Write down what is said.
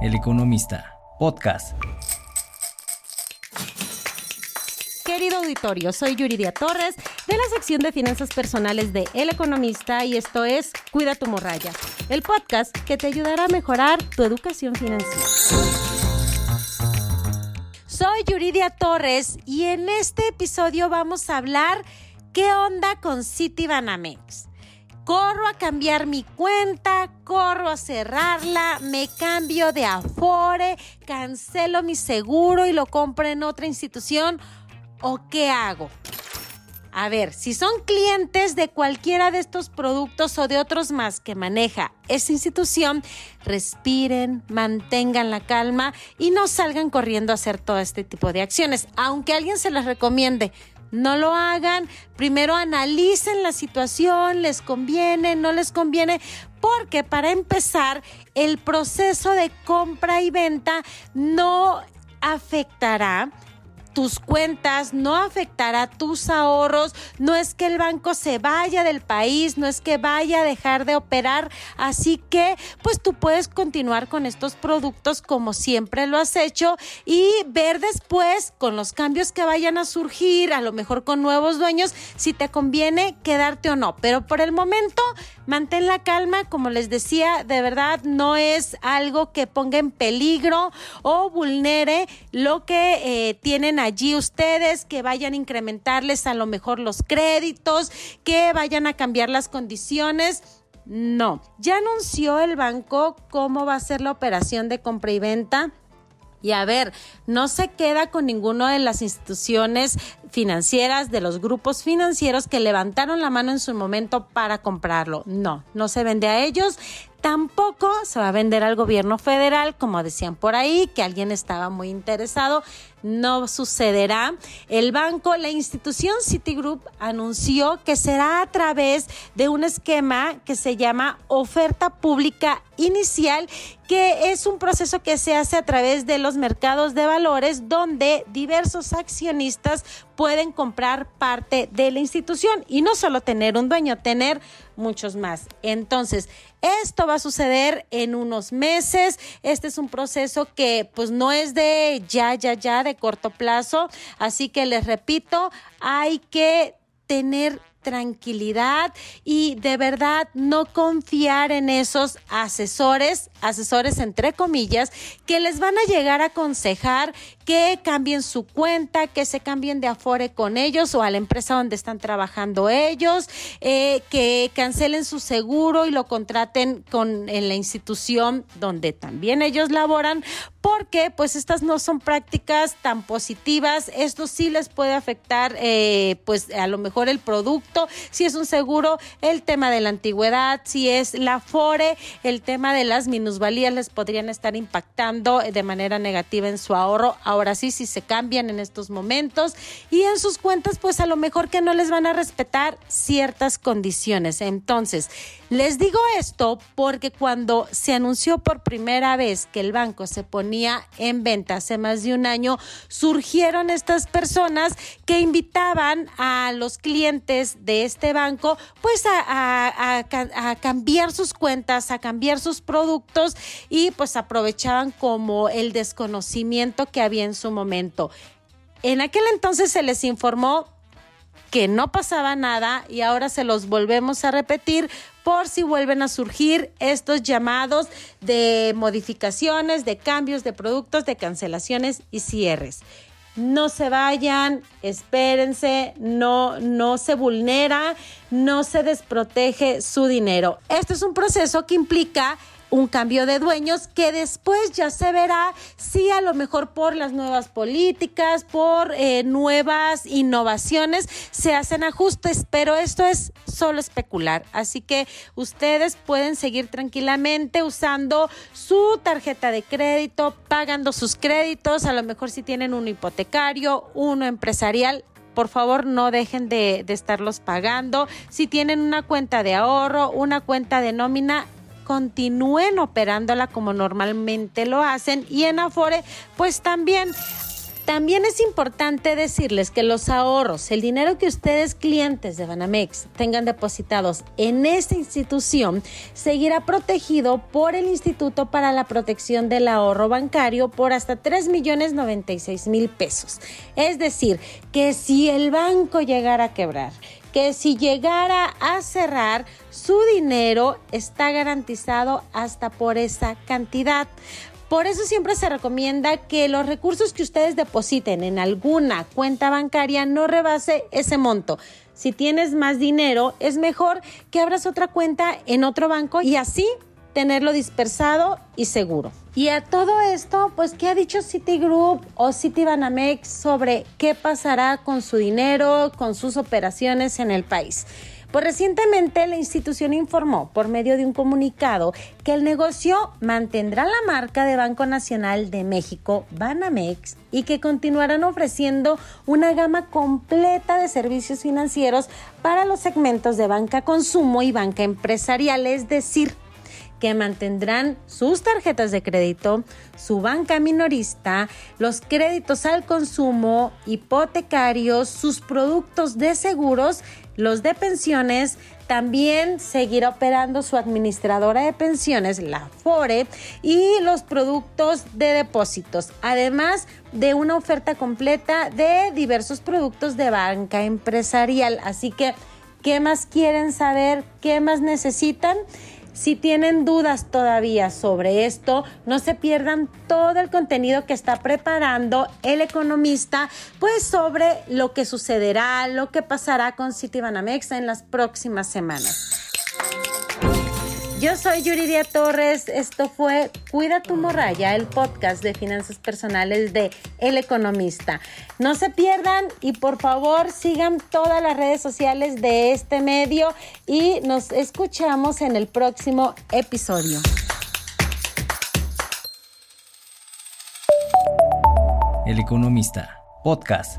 El Economista, podcast. Querido auditorio, soy Yuridia Torres de la sección de finanzas personales de El Economista y esto es Cuida tu morralla, el podcast que te ayudará a mejorar tu educación financiera. Soy Yuridia Torres y en este episodio vamos a hablar qué onda con Citibanamex corro a cambiar mi cuenta, corro a cerrarla, me cambio de Afore, cancelo mi seguro y lo compro en otra institución o qué hago? A ver, si son clientes de cualquiera de estos productos o de otros más que maneja esa institución, respiren, mantengan la calma y no salgan corriendo a hacer todo este tipo de acciones, aunque alguien se las recomiende. No lo hagan. Primero analicen la situación, les conviene, no les conviene, porque para empezar, el proceso de compra y venta no afectará tus cuentas, no afectará tus ahorros, no es que el banco se vaya del país, no es que vaya a dejar de operar, así que pues tú puedes continuar con estos productos como siempre lo has hecho y ver después con los cambios que vayan a surgir, a lo mejor con nuevos dueños, si te conviene quedarte o no, pero por el momento mantén la calma, como les decía, de verdad no es algo que ponga en peligro o vulnere lo que eh, tienen allí ustedes, que vayan a incrementarles a lo mejor los créditos, que vayan a cambiar las condiciones. No, ya anunció el banco cómo va a ser la operación de compra y venta. Y a ver, no se queda con ninguna de las instituciones financieras, de los grupos financieros que levantaron la mano en su momento para comprarlo. No, no se vende a ellos. Tampoco se va a vender al gobierno federal, como decían por ahí, que alguien estaba muy interesado. No sucederá. El banco, la institución Citigroup anunció que será a través de un esquema que se llama oferta pública inicial, que es un proceso que se hace a través de los mercados de valores donde diversos accionistas pueden comprar parte de la institución y no solo tener un dueño, tener muchos más. Entonces, esto va a suceder en unos meses. Este es un proceso que pues no es de ya, ya, ya, de corto plazo. Así que les repito, hay que tener tranquilidad y de verdad no confiar en esos asesores, asesores entre comillas, que les van a llegar a aconsejar que cambien su cuenta, que se cambien de Afore con ellos o a la empresa donde están trabajando ellos, eh, que cancelen su seguro y lo contraten con en la institución donde también ellos laboran, porque pues estas no son prácticas tan positivas. Esto sí les puede afectar, eh, pues a lo mejor el producto, si es un seguro, el tema de la antigüedad, si es la Afore, el tema de las minusvalías les podrían estar impactando de manera negativa en su ahorro ahora sí, si se cambian en estos momentos y en sus cuentas, pues a lo mejor que no les van a respetar ciertas condiciones. Entonces, les digo esto porque cuando se anunció por primera vez que el banco se ponía en venta hace más de un año, surgieron estas personas que invitaban a los clientes de este banco pues a, a cambiar sus cuentas, a cambiar sus productos y pues aprovechaban como el desconocimiento que había en su momento. En aquel entonces se les informó que no pasaba nada y ahora se los volvemos a repetir por si vuelven a surgir estos llamados de modificaciones, de cambios de productos, de cancelaciones y cierres. No se vayan, espérense, no, no se vulnera, no se desprotege su dinero. Este es un proceso que implica un cambio de dueños que después ya se verá si a lo mejor por las nuevas políticas, por eh, nuevas innovaciones se hacen ajustes, pero esto es solo especular. Así que ustedes pueden seguir tranquilamente usando su tarjeta de crédito, pagando sus créditos, a lo mejor si tienen un hipotecario, uno empresarial, por favor no dejen de, de, estarlos pagando. Si tienen una cuenta de ahorro, una cuenta de nómina, continúen operándola como normalmente lo hacen y en Afore pues también También es importante decirles que los ahorros, el dinero que ustedes clientes de Banamex tengan depositados en esta institución, seguirá protegido por el Instituto para la Protección del Ahorro Bancario por hasta 3 millones 96 mil pesos. Es decir, que si el banco llegara a quebrar, que si llegara a cerrar, su dinero está garantizado hasta por esa cantidad. Por eso siempre se recomienda que los recursos que ustedes depositen en alguna cuenta bancaria no rebase ese monto. Si tienes más dinero, es mejor que abras otra cuenta en otro banco y así tenerlo dispersado y seguro. Y a todo esto, pues, ¿qué ha dicho Citigroup o Citibanamex sobre qué pasará con su dinero, con sus operaciones en el país? Pues recientemente la institución informó por medio de un comunicado que el negocio mantendrá la marca de Banco Nacional de México, Banamex, y que continuarán ofreciendo una gama completa de servicios financieros para los segmentos de banca consumo y banca empresarial, es decir, que mantendrán sus tarjetas de crédito, su banca minorista, los créditos al consumo, hipotecarios, sus productos de seguros, los de pensiones, también seguirá operando su administradora de pensiones, la FORE, y los productos de depósitos, además de una oferta completa de diversos productos de banca empresarial. Así que, ¿qué más quieren saber? ¿Qué más necesitan? Si tienen dudas todavía sobre esto, no se pierdan todo el contenido que está preparando el economista, pues sobre lo que sucederá, lo que pasará con Citibanamex en las próximas semanas. Yo soy Yuridia Torres. Esto fue Cuida tu morralla, el podcast de finanzas personales de El Economista. No se pierdan y por favor sigan todas las redes sociales de este medio y nos escuchamos en el próximo episodio. El Economista, podcast.